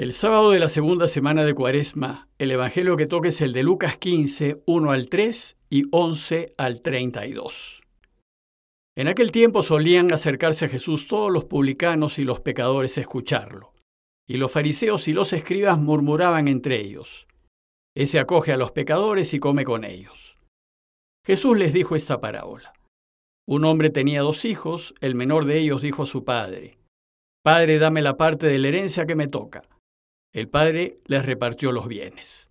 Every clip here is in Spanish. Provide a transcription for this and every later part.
El sábado de la segunda semana de Cuaresma, el Evangelio que toca es el de Lucas 15, 1 al 3 y 11 al 32. En aquel tiempo solían acercarse a Jesús todos los publicanos y los pecadores a escucharlo, y los fariseos y los escribas murmuraban entre ellos. Ese acoge a los pecadores y come con ellos. Jesús les dijo esta parábola. Un hombre tenía dos hijos, el menor de ellos dijo a su padre, Padre, dame la parte de la herencia que me toca. El padre les repartió los bienes.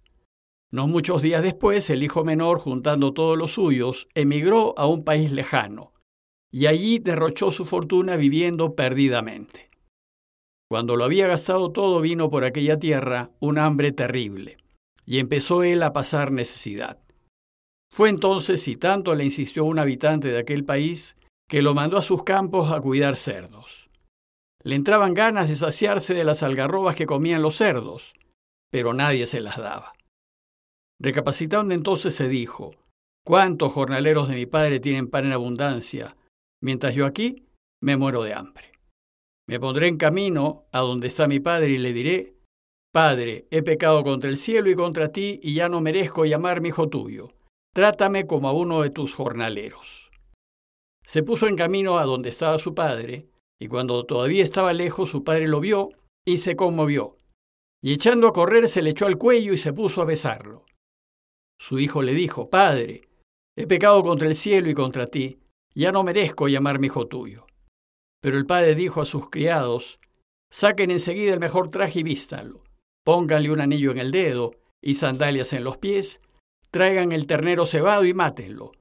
No muchos días después, el hijo menor, juntando todos los suyos, emigró a un país lejano, y allí derrochó su fortuna viviendo perdidamente. Cuando lo había gastado todo, vino por aquella tierra un hambre terrible, y empezó él a pasar necesidad. Fue entonces, y tanto le insistió un habitante de aquel país, que lo mandó a sus campos a cuidar cerdos. Le entraban ganas de saciarse de las algarrobas que comían los cerdos, pero nadie se las daba. Recapacitando entonces se dijo, ¿cuántos jornaleros de mi padre tienen pan en abundancia, mientras yo aquí me muero de hambre? Me pondré en camino a donde está mi padre y le diré, Padre, he pecado contra el cielo y contra ti y ya no merezco llamarme hijo tuyo. Trátame como a uno de tus jornaleros. Se puso en camino a donde estaba su padre, y cuando todavía estaba lejos, su padre lo vio y se conmovió. Y echando a correr se le echó al cuello y se puso a besarlo. Su hijo le dijo, Padre, he pecado contra el cielo y contra ti, ya no merezco llamarme hijo tuyo. Pero el padre dijo a sus criados, Saquen enseguida el mejor traje y vístanlo, pónganle un anillo en el dedo y sandalias en los pies, traigan el ternero cebado y mátenlo.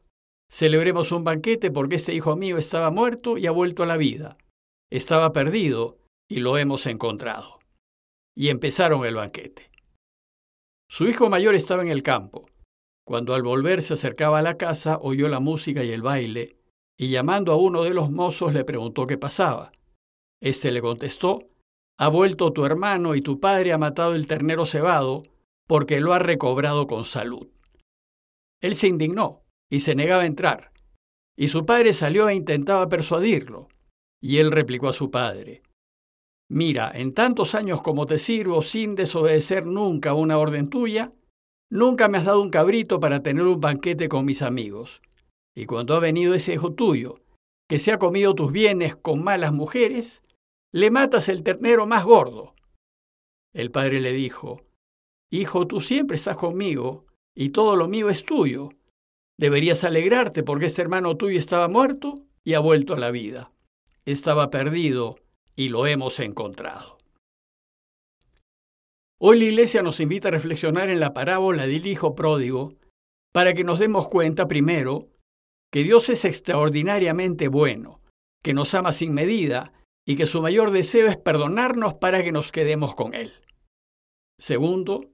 Celebremos un banquete porque este hijo mío estaba muerto y ha vuelto a la vida estaba perdido y lo hemos encontrado. Y empezaron el banquete. Su hijo mayor estaba en el campo. Cuando al volver se acercaba a la casa, oyó la música y el baile, y llamando a uno de los mozos le preguntó qué pasaba. Este le contestó, Ha vuelto tu hermano y tu padre ha matado el ternero cebado, porque lo ha recobrado con salud. Él se indignó y se negaba a entrar, y su padre salió e intentaba persuadirlo. Y él replicó a su padre, Mira, en tantos años como te sirvo sin desobedecer nunca una orden tuya, nunca me has dado un cabrito para tener un banquete con mis amigos. Y cuando ha venido ese hijo tuyo, que se ha comido tus bienes con malas mujeres, le matas el ternero más gordo. El padre le dijo, Hijo, tú siempre estás conmigo, y todo lo mío es tuyo. Deberías alegrarte porque este hermano tuyo estaba muerto y ha vuelto a la vida estaba perdido y lo hemos encontrado. Hoy la Iglesia nos invita a reflexionar en la parábola del Hijo Pródigo para que nos demos cuenta primero que Dios es extraordinariamente bueno, que nos ama sin medida y que su mayor deseo es perdonarnos para que nos quedemos con Él. Segundo,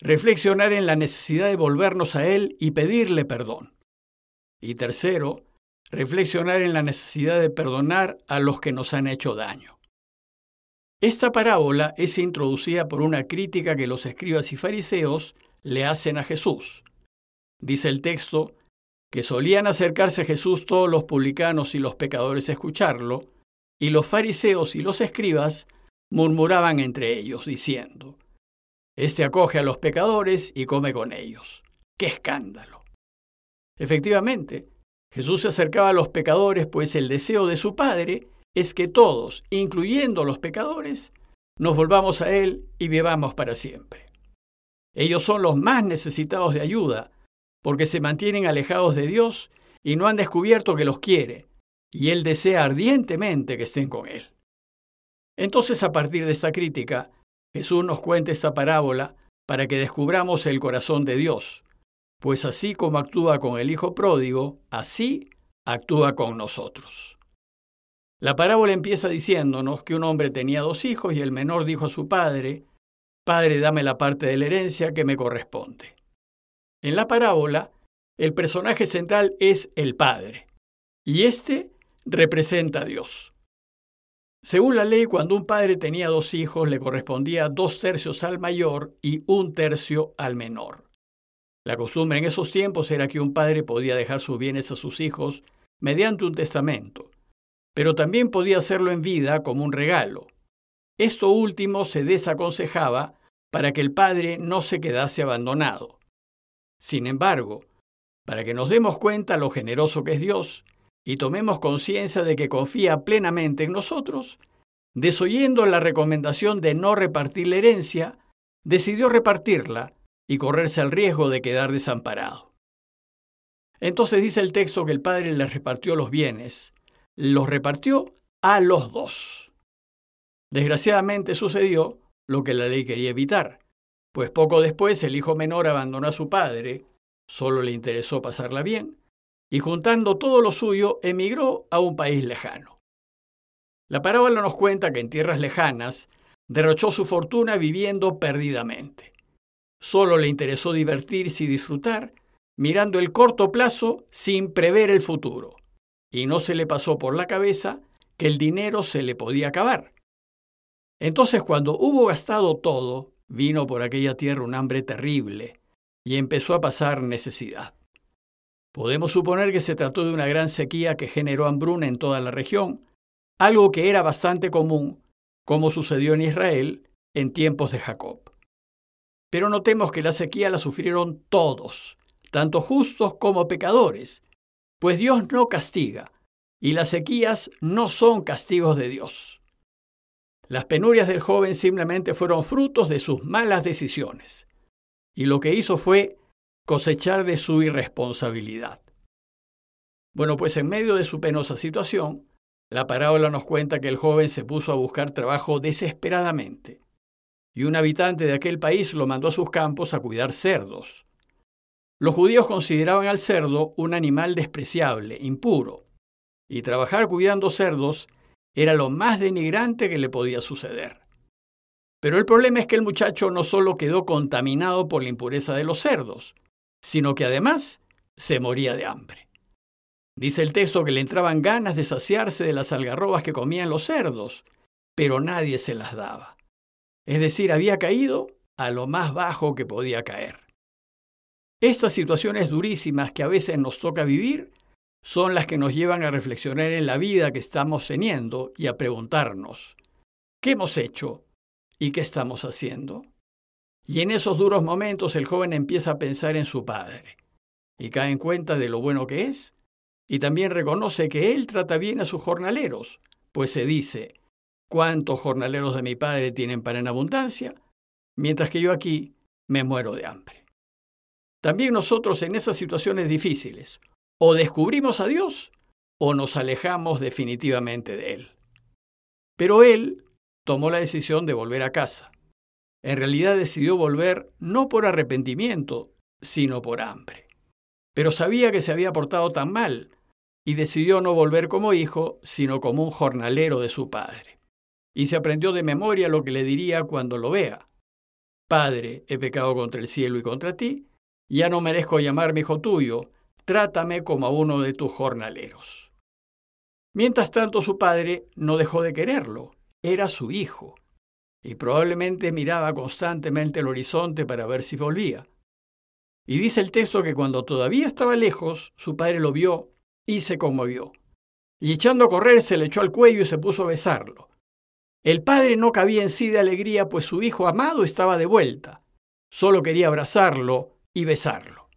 reflexionar en la necesidad de volvernos a Él y pedirle perdón. Y tercero, reflexionar en la necesidad de perdonar a los que nos han hecho daño. Esta parábola es introducida por una crítica que los escribas y fariseos le hacen a Jesús. Dice el texto que solían acercarse a Jesús todos los publicanos y los pecadores a escucharlo, y los fariseos y los escribas murmuraban entre ellos, diciendo, Este acoge a los pecadores y come con ellos. ¡Qué escándalo! Efectivamente, Jesús se acercaba a los pecadores, pues el deseo de su Padre es que todos, incluyendo los pecadores, nos volvamos a Él y vivamos para siempre. Ellos son los más necesitados de ayuda, porque se mantienen alejados de Dios y no han descubierto que los quiere, y Él desea ardientemente que estén con Él. Entonces, a partir de esta crítica, Jesús nos cuenta esta parábola para que descubramos el corazón de Dios, pues así como actúa con el Hijo pródigo, así actúa con nosotros. La parábola empieza diciéndonos que un hombre tenía dos hijos y el menor dijo a su padre, Padre, dame la parte de la herencia que me corresponde. En la parábola, el personaje central es el Padre, y éste representa a Dios. Según la ley, cuando un padre tenía dos hijos, le correspondía dos tercios al mayor y un tercio al menor. La costumbre en esos tiempos era que un padre podía dejar sus bienes a sus hijos mediante un testamento, pero también podía hacerlo en vida como un regalo. esto último se desaconsejaba para que el padre no se quedase abandonado. Sin embargo, para que nos demos cuenta lo generoso que es Dios y tomemos conciencia de que confía plenamente en nosotros, desoyendo la recomendación de no repartir la herencia, decidió repartirla y correrse el riesgo de quedar desamparado. Entonces dice el texto que el padre le repartió los bienes, los repartió a los dos. Desgraciadamente sucedió lo que la ley quería evitar, pues poco después el hijo menor abandonó a su padre, solo le interesó pasarla bien, y juntando todo lo suyo emigró a un país lejano. La parábola nos cuenta que en tierras lejanas derrochó su fortuna viviendo perdidamente. Solo le interesó divertirse y disfrutar, mirando el corto plazo sin prever el futuro, y no se le pasó por la cabeza que el dinero se le podía acabar. Entonces cuando hubo gastado todo, vino por aquella tierra un hambre terrible, y empezó a pasar necesidad. Podemos suponer que se trató de una gran sequía que generó hambruna en toda la región, algo que era bastante común, como sucedió en Israel en tiempos de Jacob. Pero notemos que la sequía la sufrieron todos, tanto justos como pecadores, pues Dios no castiga, y las sequías no son castigos de Dios. Las penurias del joven simplemente fueron frutos de sus malas decisiones, y lo que hizo fue cosechar de su irresponsabilidad. Bueno, pues en medio de su penosa situación, la parábola nos cuenta que el joven se puso a buscar trabajo desesperadamente, y un habitante de aquel país lo mandó a sus campos a cuidar cerdos. Los judíos consideraban al cerdo un animal despreciable, impuro, y trabajar cuidando cerdos era lo más denigrante que le podía suceder. Pero el problema es que el muchacho no solo quedó contaminado por la impureza de los cerdos, sino que además se moría de hambre. Dice el texto que le entraban ganas de saciarse de las algarrobas que comían los cerdos, pero nadie se las daba. Es decir, había caído a lo más bajo que podía caer. Estas situaciones durísimas que a veces nos toca vivir son las que nos llevan a reflexionar en la vida que estamos teniendo y a preguntarnos, ¿qué hemos hecho y qué estamos haciendo? Y en esos duros momentos el joven empieza a pensar en su padre y cae en cuenta de lo bueno que es y también reconoce que él trata bien a sus jornaleros, pues se dice, ¿cuántos jornaleros de mi padre tienen para en abundancia? Mientras que yo aquí me muero de hambre. También nosotros en esas situaciones difíciles, o descubrimos a Dios o nos alejamos definitivamente de Él. Pero Él tomó la decisión de volver a casa. En realidad decidió volver no por arrepentimiento, sino por hambre. Pero sabía que se había portado tan mal y decidió no volver como hijo, sino como un jornalero de su padre. Y se aprendió de memoria lo que le diría cuando lo vea. Padre, he pecado contra el cielo y contra ti, ya no merezco llamarme hijo tuyo, trátame como a uno de tus jornaleros. Mientras tanto su padre no dejó de quererlo, era su hijo, y probablemente miraba constantemente el horizonte para ver si volvía. Y dice el texto que cuando todavía estaba lejos, su padre lo vio y se conmovió. Y echando a correr se le echó al cuello y se puso a besarlo. El padre no cabía en sí de alegría, pues su hijo amado estaba de vuelta. Solo quería abrazarlo y besarlo.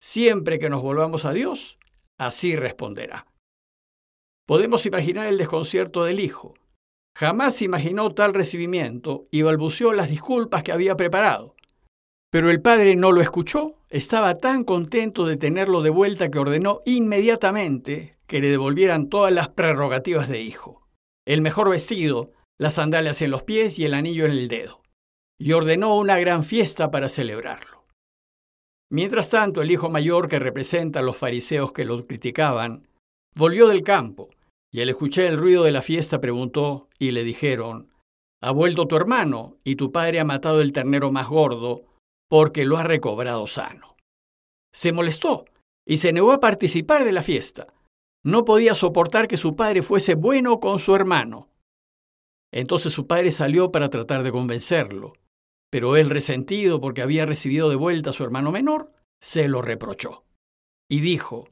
Siempre que nos volvamos a Dios, así responderá. Podemos imaginar el desconcierto del hijo. Jamás imaginó tal recibimiento y balbuceó las disculpas que había preparado. Pero el padre no lo escuchó, estaba tan contento de tenerlo de vuelta que ordenó inmediatamente que le devolvieran todas las prerrogativas de hijo. El mejor vestido, las sandalias en los pies y el anillo en el dedo. Y ordenó una gran fiesta para celebrarlo. Mientras tanto, el hijo mayor, que representa a los fariseos que lo criticaban, volvió del campo, y al escuchar el ruido de la fiesta preguntó, y le dijeron, Ha vuelto tu hermano, y tu padre ha matado el ternero más gordo, porque lo ha recobrado sano. Se molestó, y se negó a participar de la fiesta. No podía soportar que su padre fuese bueno con su hermano. Entonces su padre salió para tratar de convencerlo, pero él, resentido porque había recibido de vuelta a su hermano menor, se lo reprochó. Y dijo,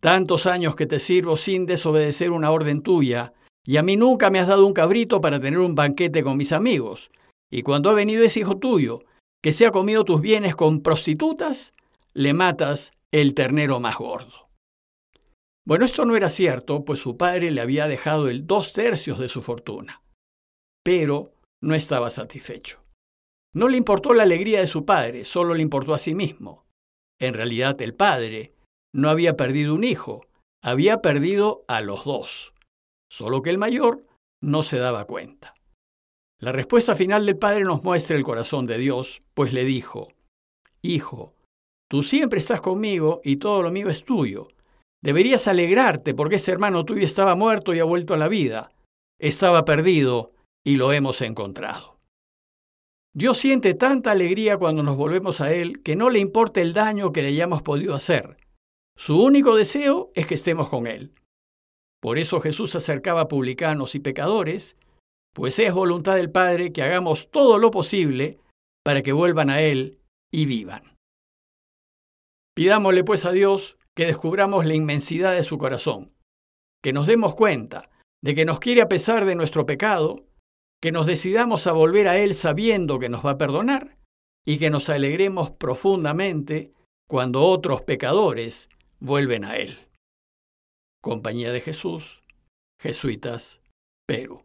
Tantos años que te sirvo sin desobedecer una orden tuya, Y a mí nunca me has dado un cabrito para tener un banquete con mis amigos. Y cuando ha venido ese hijo tuyo, que se ha comido tus bienes con prostitutas, le matas el ternero más gordo. Bueno, esto no era cierto, pues su padre le había dejado el dos tercios de su fortuna. Pero no estaba satisfecho. No le importó la alegría de su padre, solo le importó a sí mismo. En realidad el padre no había perdido un hijo, había perdido a los dos, solo que el mayor no se daba cuenta. La respuesta final del padre nos muestra el corazón de Dios, pues le dijo, Hijo, tú siempre estás conmigo y todo lo mío es tuyo. Deberías alegrarte porque ese hermano tuyo estaba muerto y ha vuelto a la vida. Estaba perdido y lo hemos encontrado. Dios siente tanta alegría cuando nos volvemos a Él que no le importa el daño que le hayamos podido hacer. Su único deseo es que estemos con Él. Por eso Jesús acercaba a publicanos y pecadores, pues es voluntad del Padre que hagamos todo lo posible para que vuelvan a Él y vivan. Pidámosle pues a Dios que descubramos la inmensidad de su corazón, que nos demos cuenta de que nos quiere a pesar de nuestro pecado, que nos decidamos a volver a Él sabiendo que nos va a perdonar y que nos alegremos profundamente cuando otros pecadores vuelven a Él. Compañía de Jesús, Jesuitas, Perú.